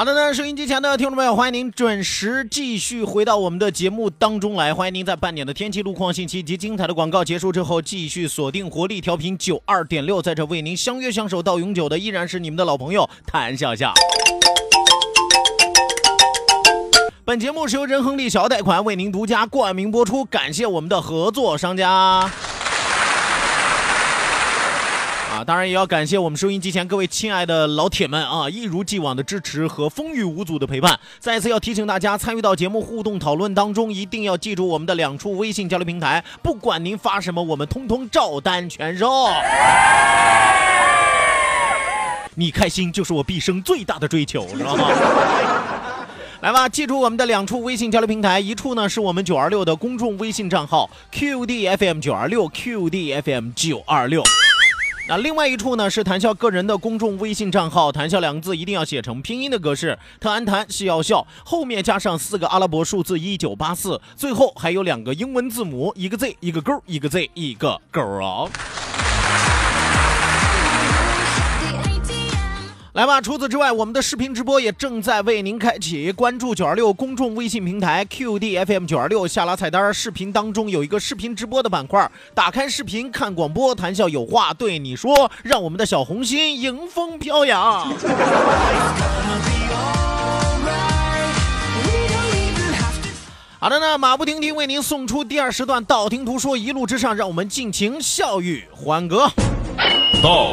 好的呢，收音机前的听众朋友，欢迎您准时继续回到我们的节目当中来。欢迎您在半点的天气、路况信息及精彩的广告结束之后，继续锁定活力调频九二点六，在这为您相约相守到永久的，依然是你们的老朋友谭笑笑。本节目是由仁恒利小贷款为您独家冠名播出，感谢我们的合作商家。当然也要感谢我们收音机前各位亲爱的老铁们啊，一如既往的支持和风雨无阻的陪伴。再次要提醒大家，参与到节目互动讨论当中，一定要记住我们的两处微信交流平台，不管您发什么，我们通通照单全收。你开心就是我毕生最大的追求，知道吗？来吧，记住我们的两处微信交流平台，一处呢是我们九二六的公众微信账号 QDFM 九二六 QDFM 九二六。那另外一处呢是谈笑个人的公众微信账号，谈笑两个字一定要写成拼音的格式，特安谈是要笑，后面加上四个阿拉伯数字一九八四，最后还有两个英文字母，一个 Z 一个勾，一个 Z 一个勾啊。来吧！除此之外，我们的视频直播也正在为您开启。关注九二六公众微信平台 QDFM 九二六，下拉菜单，视频当中有一个视频直播的板块，打开视频看广播，谈笑有话对你说，让我们的小红心迎风飘扬。好的呢，马不停蹄为您送出第二时段，道听途说，一路之上，让我们尽情笑语欢歌。道。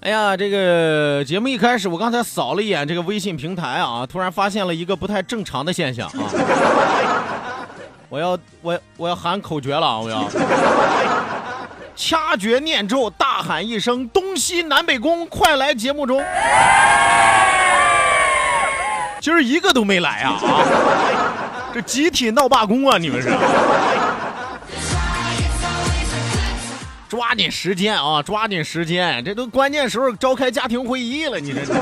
哎呀，这个节目一开始，我刚才扫了一眼这个微信平台啊，突然发现了一个不太正常的现象啊！我要我我要喊口诀了！我要掐诀念咒，大喊一声“东西南北宫，快来节目中”！今儿一个都没来啊！啊，这集体闹罢工啊！你们是？抓紧时间啊！抓紧时间，这都关键时候召开家庭会议了，你这。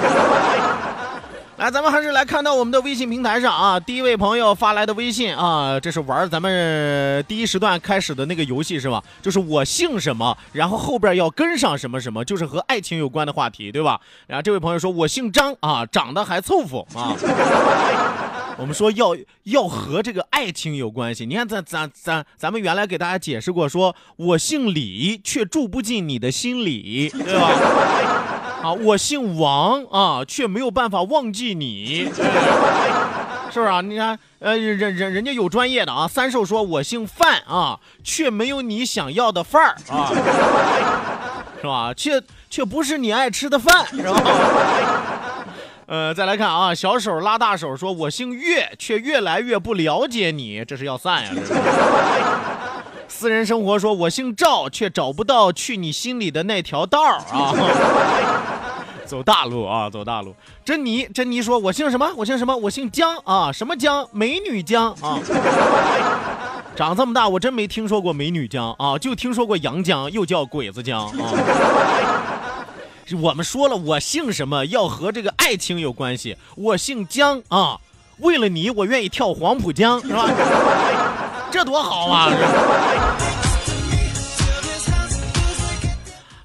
来，咱们还是来看到我们的微信平台上啊，第一位朋友发来的微信啊，这是玩咱们第一时段开始的那个游戏是吧？就是我姓什么，然后后边要跟上什么什么，就是和爱情有关的话题，对吧？然后这位朋友说我姓张啊，长得还凑合啊。我们说要要和这个爱情有关系。你看，咱咱咱咱们原来给大家解释过，说我姓李，却住不进你的心里，对吧？啊，我姓王啊，却没有办法忘记你，是不是啊？你看，呃，人人人家有专业的啊。三寿说，我姓范啊，却没有你想要的范儿啊，是吧？却却不是你爱吃的饭，是吧？呃，再来看啊，小手拉大手说，我姓岳，却越来越不了解你，这是要散呀？私人生活说，我姓赵，却找不到去你心里的那条道啊。走大路啊，走大路。珍妮，珍妮说，我姓什么？我姓什么？我姓江啊，什么江？美女江啊。长这么大，我真没听说过美女江啊，就听说过杨江，又叫鬼子江啊。我们说了，我姓什么要和这个爱情有关系，我姓江啊。为了你，我愿意跳黄浦江，是吧？这多好啊！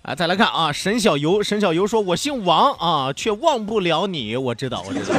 啊，再来看啊，沈小游，沈小游说：“我姓王啊，却忘不了你。”我知道，我知道。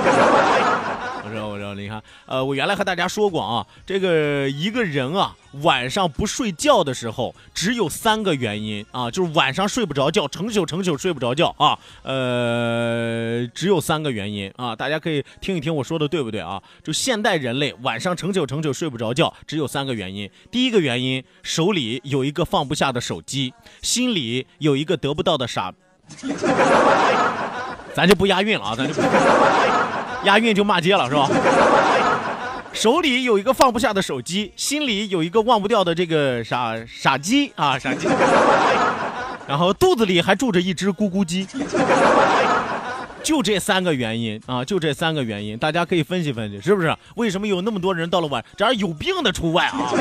我知道，我知道，你看，呃，我原来和大家说过啊，这个一个人啊，晚上不睡觉的时候，只有三个原因啊，就是晚上睡不着觉，成宿成宿睡不着觉啊，呃，只有三个原因啊，大家可以听一听我说的对不对啊？就现代人类晚上成宿成宿睡不着觉，只有三个原因。第一个原因，手里有一个放不下的手机，心里有一个得不到的傻，咱就不押韵了啊，咱就。不。押韵就骂街了是吧？手里有一个放不下的手机，心里有一个忘不掉的这个傻傻鸡啊傻鸡，然后肚子里还住着一只咕咕鸡，就这三个原因啊，就这三个原因，大家可以分析分析，是不是？为什么有那么多人到了晚，只要有病的除外啊？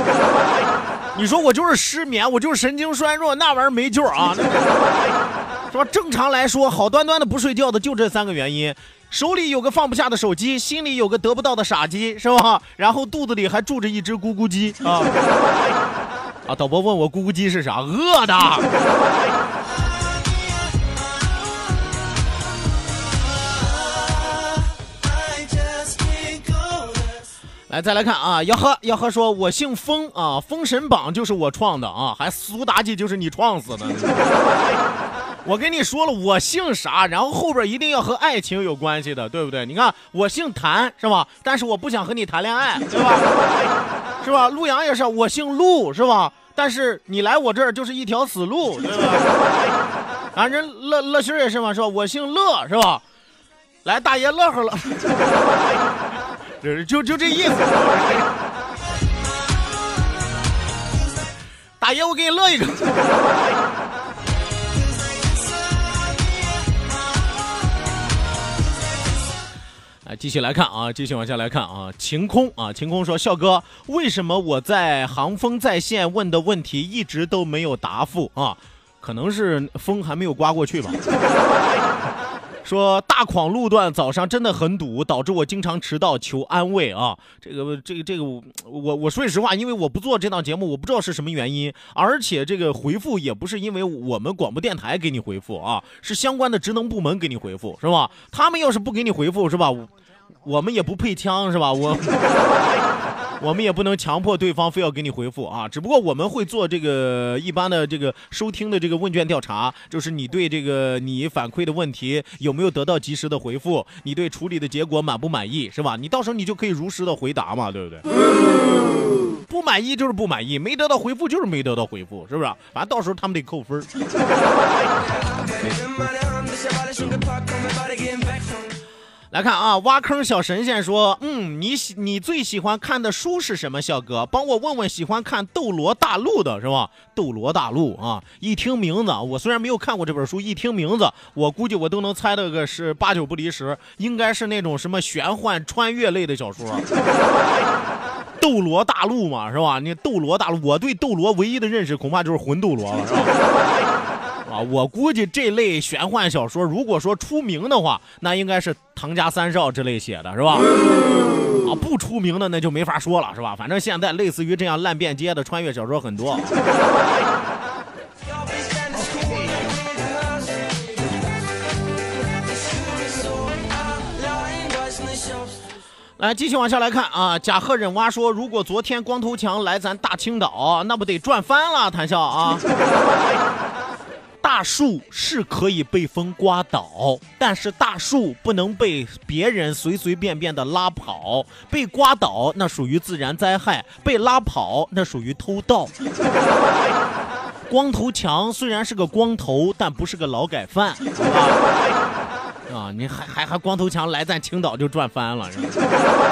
你说我就是失眠，我就是神经衰弱，那玩意儿没救啊？是吧？正常来说，好端端的不睡觉的就这三个原因。手里有个放不下的手机，心里有个得不到的傻鸡，是吧？然后肚子里还住着一只咕咕鸡啊！啊，导播问我咕咕鸡是啥？饿的。来，再来看啊，吆喝吆喝，说我姓封啊，《封神榜》就是我创的啊，还苏妲己就是你创死的。我跟你说了，我姓啥，然后后边一定要和爱情有关系的，对不对？你看，我姓谭，是吧？但是我不想和你谈恋爱，对吧？是吧？陆阳也是，我姓陆，是吧？但是你来我这儿就是一条死路，对吧？啊，人乐乐心也是嘛，是吧？我姓乐，是吧？来，大爷乐呵了，就就就这意思。大爷，我给你乐一个。继续来看啊，继续往下来看啊。晴空啊，晴空说：“笑哥，为什么我在航风在线问的问题一直都没有答复啊？可能是风还没有刮过去吧。”说大矿路段早上真的很堵，导致我经常迟到，求安慰啊！这个这个这个，我我说句实话，因为我不做这档节目，我不知道是什么原因，而且这个回复也不是因为我们广播电台给你回复啊，是相关的职能部门给你回复，是吧？他们要是不给你回复，是吧？我们也不配枪，是吧？我。我们也不能强迫对方非要给你回复啊，只不过我们会做这个一般的这个收听的这个问卷调查，就是你对这个你反馈的问题有没有得到及时的回复，你对处理的结果满不满意，是吧？你到时候你就可以如实的回答嘛，对不对？不满意就是不满意，没得到回复就是没得到回复，是不是？反正到时候他们得扣分。来看啊，挖坑小神仙说：“嗯，你喜你最喜欢看的书是什么？小哥，帮我问问喜欢看《斗罗大陆》的是吧？《斗罗大陆》啊，一听名字，我虽然没有看过这本书，一听名字，我估计我都能猜到个是八九不离十，应该是那种什么玄幻穿越类的小说，《斗罗大陆》嘛，是吧？你《斗罗大陆》，我对斗罗唯一的认识恐怕就是魂斗罗了，是吧？”啊，我估计这类玄幻小说，如果说出名的话，那应该是唐家三少之类写的，是吧？啊，不出名的那就没法说了，是吧？反正现在类似于这样烂遍街的穿越小说很多。来，继续往下来看啊。贾贺忍蛙说：“如果昨天光头强来咱大青岛，那不得赚翻了？”谈笑啊。大树是可以被风刮倒，但是大树不能被别人随随便便的拉跑。被刮倒那属于自然灾害，被拉跑那属于偷盗。光头强虽然是个光头，但不是个劳改犯，啊，啊你还还还光头强来咱青岛就赚翻了，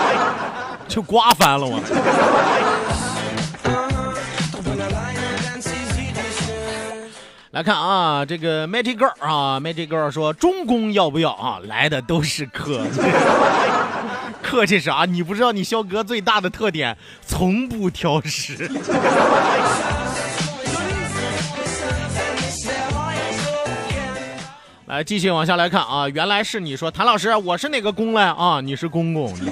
就刮翻了我。来看啊，这个 Magic Girl 啊，Magic Girl 说中公要不要啊？来的都是客，客气啥？你不知道你肖哥最大的特点，从不挑食。来，继续往下来看啊，原来是你说谭老师，我是哪个公嘞？啊，你是公公，你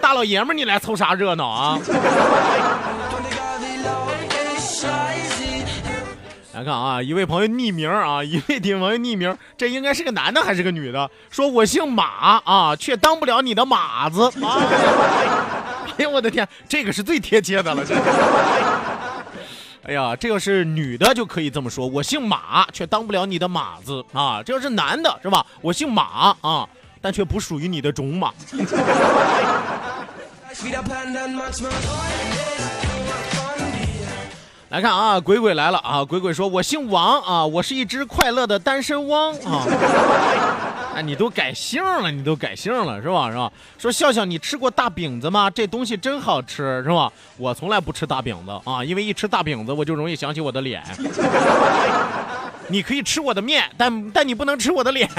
大老爷们，你来凑啥热闹啊？来看啊，一位朋友匿名啊，一位朋友匿名，这应该是个男的还是个女的？说我姓马啊，却当不了你的马子。哎呀，我的天，这个是最贴切的了，这。哎呀，这要是女的就可以这么说，我姓马，却当不了你的马子啊。这要是男的，是吧？我姓马啊，但却不属于你的种马。来看啊，鬼鬼来了啊！鬼鬼说：“我姓王啊，我是一只快乐的单身汪啊。”哎，你都改姓了，你都改姓了是吧？是吧？说笑笑，你吃过大饼子吗？这东西真好吃是吧？我从来不吃大饼子啊，因为一吃大饼子我就容易想起我的脸。你可以吃我的面，但但你不能吃我的脸。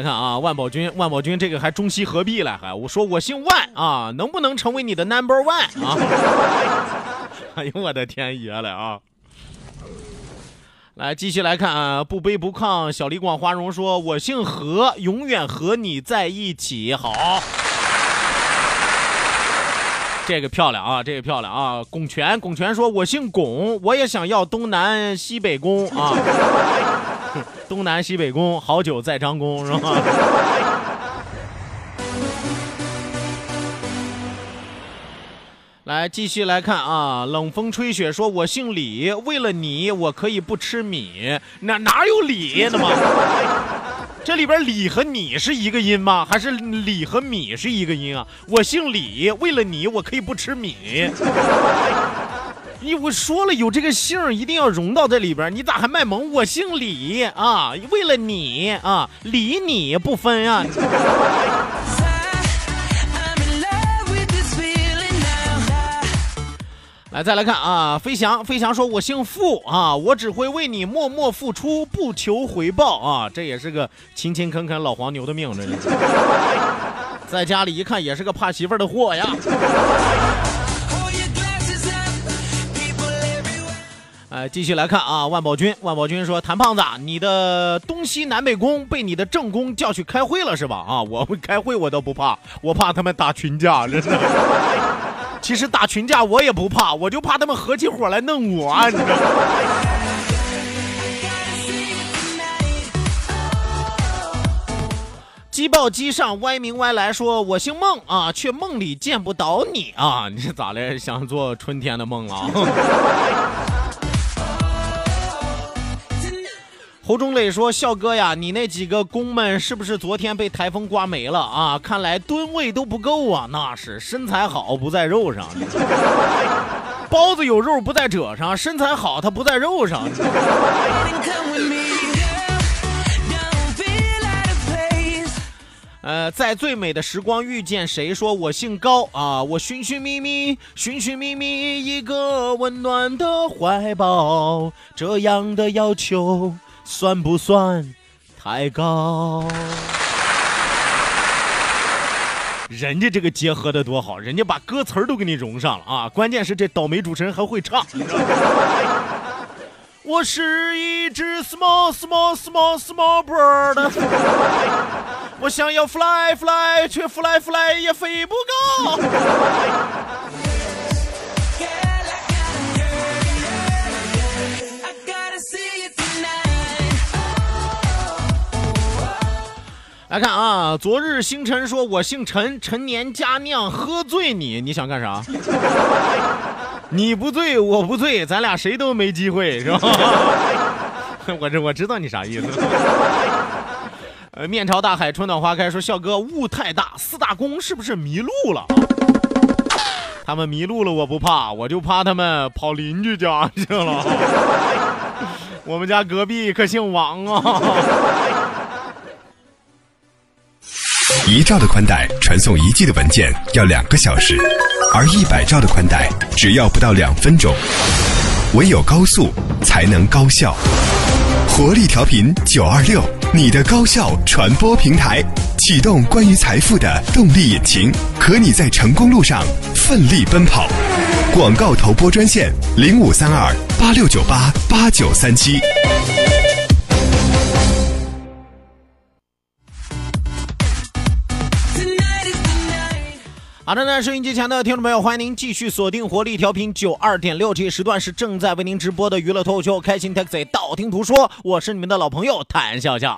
来看啊，万宝军，万宝军这个还中西合璧了，还我说我姓万啊，能不能成为你的 number one 啊？哎呦我的天爷了啊！来继续来看啊，不卑不亢，小李广花荣说，我姓何，永远和你在一起。好，这个漂亮啊，这个漂亮啊。拱全，拱全说，我姓拱，我也想要东南西北宫啊。东南西北宫，好酒在张公，是吧？来继续来看啊，冷风吹雪说：“我姓李，为了你，我可以不吃米。哪哪有李的吗？这里边李和你是一个音吗？还是李和米是一个音啊？我姓李，为了你，我可以不吃米。”你我说了有这个姓一定要融到这里边你咋还卖萌？我姓李啊，为了你啊，理你不分啊。来，再来看啊，飞翔，飞翔说：“我姓付啊，我只会为你默默付出，不求回报啊。”这也是个勤勤恳恳老黄牛的命，这是。在家里一看，也是个怕媳妇儿的货呀。继续来看啊，万宝军，万宝军说：“谭胖子，你的东西南北宫被你的正宫叫去开会了是吧？啊，我开会我都不怕，我怕他们打群架，真的。其实打群架我也不怕，我就怕他们合起伙来弄我，你知道吗？”机报机上歪名歪来说：“我姓孟啊，却梦里见不到你啊，你是咋的？想做春天的梦了？” 侯忠磊说：“笑哥呀，你那几个公们是不是昨天被台风刮没了啊？看来吨位都不够啊。那是身材好不在肉上，包子有肉不在褶上，身材好它不在肉上。”呃，在最美的时光遇见谁？说我姓高啊，我寻寻觅觅，寻寻觅觅一个温暖的怀抱，这样的要求。算不算太高？人家这个结合的多好，人家把歌词儿都给你融上了啊！关键是这倒霉主持人还会唱。我是一只 small small small small bird，我想要 fly fly，却 fly fly 也飞不高。看啊，昨日星辰说：“我姓陈，陈年佳酿喝醉你，你想干啥？你不醉，我不醉，咱俩谁都没机会，是吧？我这我知道你啥意思。呃，面朝大海，春暖花开。说笑哥雾太大，四大公是不是迷路了？他们迷路了，我不怕，我就怕他们跑邻居家去了。我们家隔壁可姓王啊。”一兆的宽带传送一 G 的文件要两个小时，而一百兆的宽带只要不到两分钟。唯有高速才能高效。活力调频九二六，你的高效传播平台，启动关于财富的动力引擎，和你在成功路上奋力奔跑。广告投播专线零五三二八六九八八九三七。好的呢，收音机前的听众朋友，欢迎您继续锁定活力调频九二点六，这一时段是正在为您直播的娱乐脱口秀《开心 Taxi》，道听途说，我是你们的老朋友谭笑笑。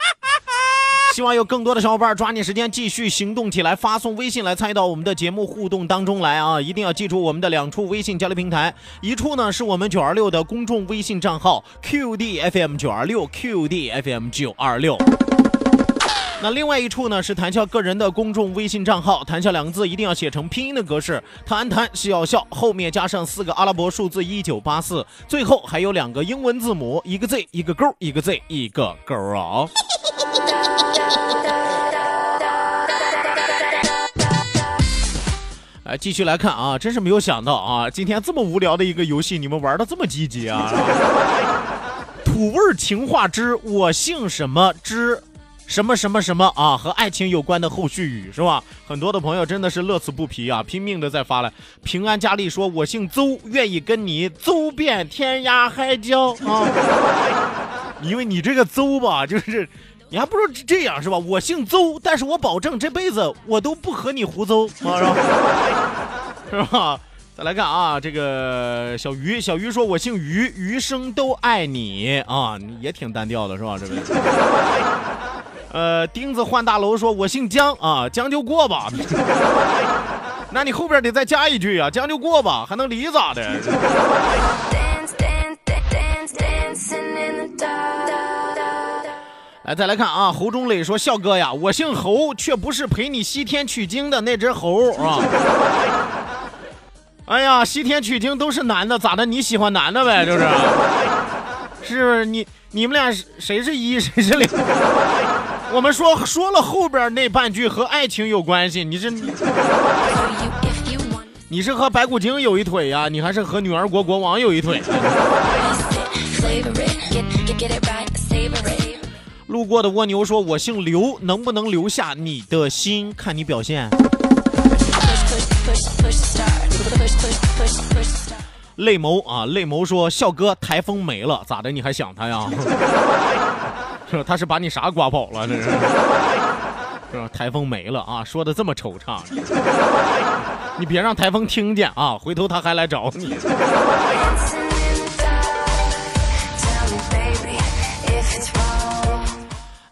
希望有更多的小伙伴抓紧时间继续行动起来，发送微信来参与到我们的节目互动当中来啊！一定要记住我们的两处微信交流平台，一处呢是我们九二六的公众微信账号 QDFM 九二六 QDFM 九二六。那另外一处呢是谭笑个人的公众微信账号，谭笑两个字一定要写成拼音的格式，谈谈笑笑，后面加上四个阿拉伯数字一九八四，最后还有两个英文字母，一个 Z 一个勾，一个 Z 一个勾啊。哎，继续来看啊，真是没有想到啊，今天这么无聊的一个游戏，你们玩的这么积极啊！土味情话之我姓什么之什么什么什么啊，和爱情有关的后续语是吧？很多的朋友真的是乐此不疲啊，拼命的在发来。平安佳丽说：“我姓邹，愿意跟你邹遍天涯海角啊。”因为你这个邹吧，就是。你还不如这样是吧？我姓邹，但是我保证这辈子我都不和你胡诌，是吧？是吧？再来看啊，这个小鱼，小鱼说：“我姓于，余生都爱你啊！”你也挺单调的是吧？这位。呃，钉子换大楼说：“我姓姜啊，将就过吧。” 那你后边得再加一句啊，将就过吧，还能离咋的？来，再来看啊！侯忠磊说：“笑哥呀，我姓侯，却不是陪你西天取经的那只猴啊！”哎呀，西天取经都是男的，咋的？你喜欢男的呗？就是，是不是？你你们俩谁是一，谁是零？我们说说了后边那半句和爱情有关系，你是你是和白骨精有一腿呀？你还是和女儿国国王有一腿？路过的蜗牛说：“我姓刘，能不能留下你的心？看你表现。”泪眸啊，泪眸说：“笑哥，台风没了，咋的？你还想他呀？是？他是把你啥刮跑了？这是是吧？台风没了啊，说的这么惆怅，你别让台风听见啊，回头他还来找你。”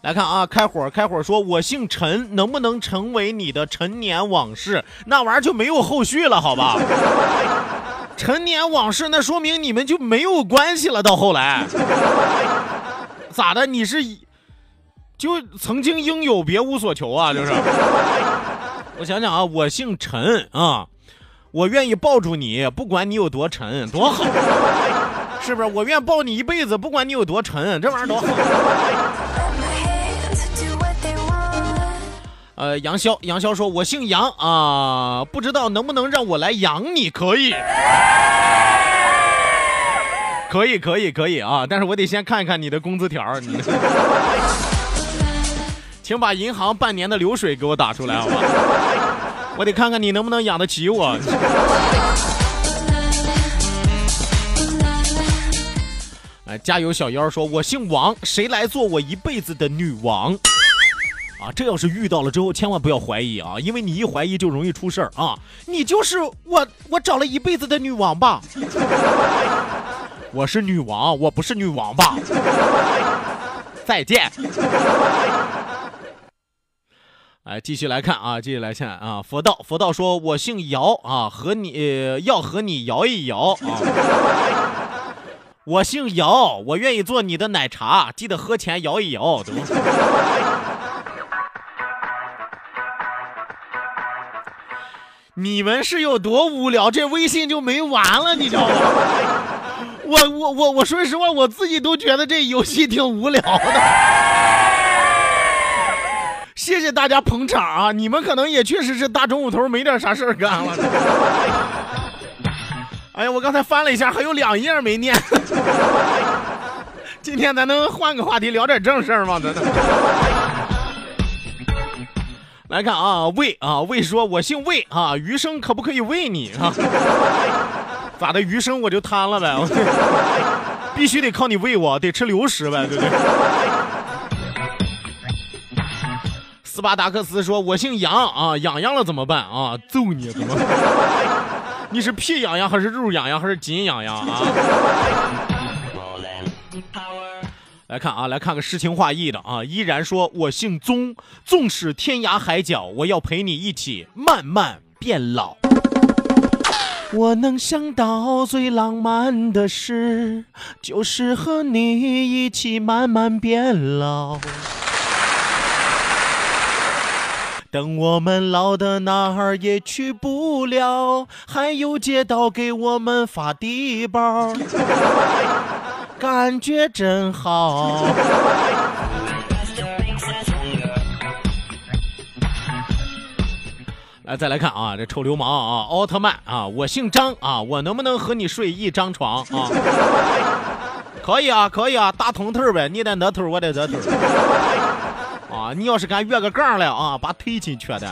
来看啊，开火开火，说我姓陈，能不能成为你的陈年往事？那玩意儿就没有后续了，好吧？陈年往事，那说明你们就没有关系了。到后来，咋的？你是就曾经应有，别无所求啊？就是，我想想啊，我姓陈啊，我愿意抱住你，不管你有多沉，多好，是不是？我愿抱你一辈子，不管你有多沉，这玩意儿多好。呃，杨潇，杨潇说：“我姓杨啊，不知道能不能让我来养你？可以，可以，可以，可以啊！但是我得先看一看你的工资条，你，请把银行半年的流水给我打出来，好吧？我得看看你能不能养得起我。”哎，加油，小妖说：“我姓王，谁来做我一辈子的女王？”啊，这要是遇到了之后，千万不要怀疑啊，因为你一怀疑就容易出事儿啊！你就是我，我找了一辈子的女王吧？我是女王，我不是女王吧？再见。哎，继续来看啊，继续来看啊。佛道，佛道说，我姓姚啊，和你要和你摇一摇啊。我姓姚，我愿意做你的奶茶，记得喝前摇一摇，懂吗？你们是有多无聊，这微信就没完了，你知道吗？我我我我说实话，我自己都觉得这游戏挺无聊的。谢谢大家捧场啊！你们可能也确实是大中午头没点啥事儿干了。哎呀，我刚才翻了一下，还有两页没念。今天咱能换个话题聊点正事儿吗？真的。来看啊，魏啊，魏说：“我姓魏啊，余生可不可以喂你啊？咋的？余生我就瘫了呗，必须得靠你喂我，得吃流食呗，对不对？”斯巴达克斯说：“我姓杨啊，痒痒了怎么办啊？揍你怎么？你是屁痒痒还是肉痒痒还是筋痒痒啊？”来看啊，来看个诗情画意的啊！依然说，我姓宗，纵使天涯海角，我要陪你一起慢慢变老。我能想到最浪漫的事，就是和你一起慢慢变老。等我们老的哪儿也去不了，还有街道给我们发低保。感觉真好。来，再来看啊，这臭流氓啊，奥特曼啊，我姓张啊，我能不能和你睡一张床啊？可以啊，可以啊，大铜头呗，你的那头，我的这头。啊，你要是敢越个杠了啊，把腿筋缺的。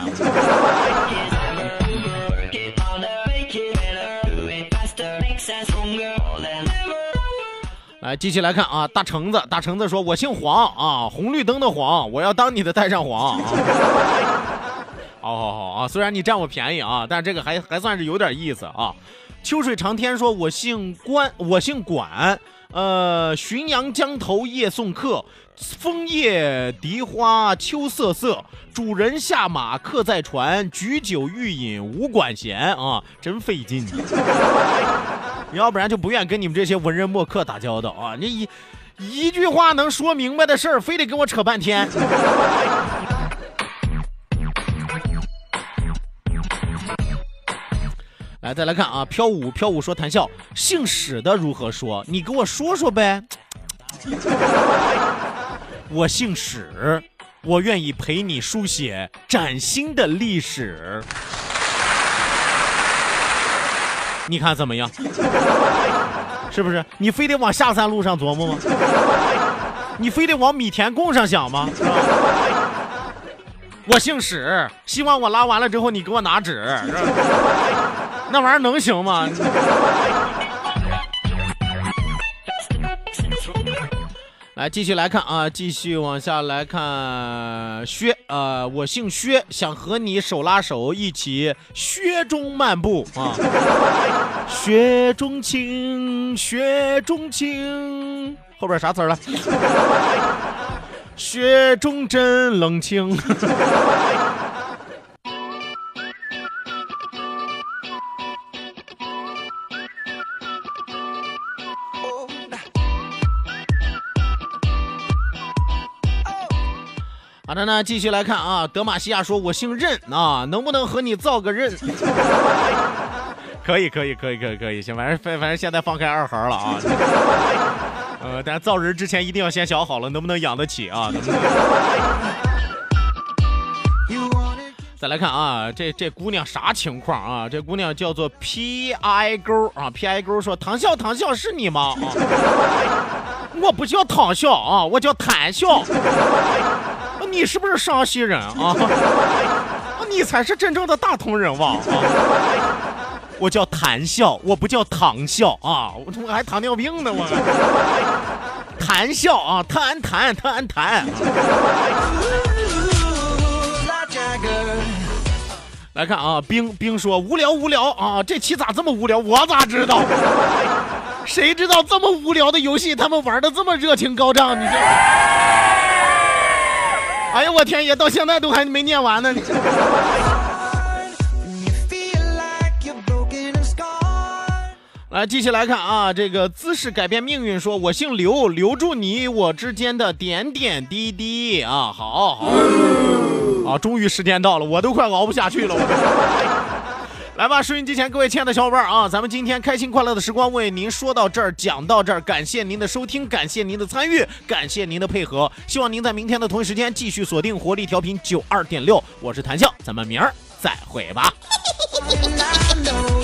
来，继续来看啊，大橙子，大橙子说：“我姓黄啊，红绿灯的黄，我要当你的太上皇。”啊。好好好啊，虽然你占我便宜啊，但这个还还算是有点意思啊。秋水长天说：“我姓关，我姓管，呃，浔阳江头夜送客，枫叶荻花秋瑟瑟，主人下马客在船，举酒欲饮无管弦啊，真费劲。”要不然就不愿跟你们这些文人墨客打交道啊！你一一句话能说明白的事儿，非得跟我扯半天。来，再来看啊，飘舞飘舞说谈笑，姓史的如何说？你给我说说呗。我姓史，我愿意陪你书写崭新的历史。你看怎么样？是不是？你非得往下三路上琢磨吗？你非得往米田共上想吗？我姓史，希望我拉完了之后你给我拿纸，那玩意儿能行吗？来，继续来看啊，继续往下来看。薛，呃，我姓薛，想和你手拉手一起雪中漫步啊。雪中情，雪中情，后边啥词儿了？雪中真冷清。的呢，继续来看啊。德玛西亚说：“我姓任啊，能不能和你造个任？” 可以，可以，可以，可以，可以，行，反正反反正现在放开二孩了啊。呃，但造人之前一定要先想好了，能不能养得起啊？再来看啊，这这姑娘啥情况啊？这姑娘叫做 P I 勾啊，P I 勾说：“唐笑，唐笑是你吗？”啊，我不叫唐笑啊，我叫谭笑。你是不是山西人 啊？你才是真正的大同人哇啊！我叫谭笑，我不叫唐笑啊！我还糖尿病呢我。谭笑啊，特安谭，特安谭。来看啊，冰冰说无聊无聊啊，这期咋这么无聊？我咋知道？谁知道这么无聊的游戏，他们玩的这么热情高涨？你这。哎呀，我天爷，到现在都还没念完呢！来，继续来看啊，这个姿势改变命运，说我姓刘，留住你我之间的点点滴滴啊！好好，啊，终于时间到了，我都快熬不下去了，我。来吧，收音机前各位亲爱的小伙伴啊，咱们今天开心快乐的时光为您说到这儿，讲到这儿，感谢您的收听，感谢您的参与，感谢您的配合，希望您在明天的同一时间继续锁定活力调频九二点六，我是谭笑，咱们明儿再会吧。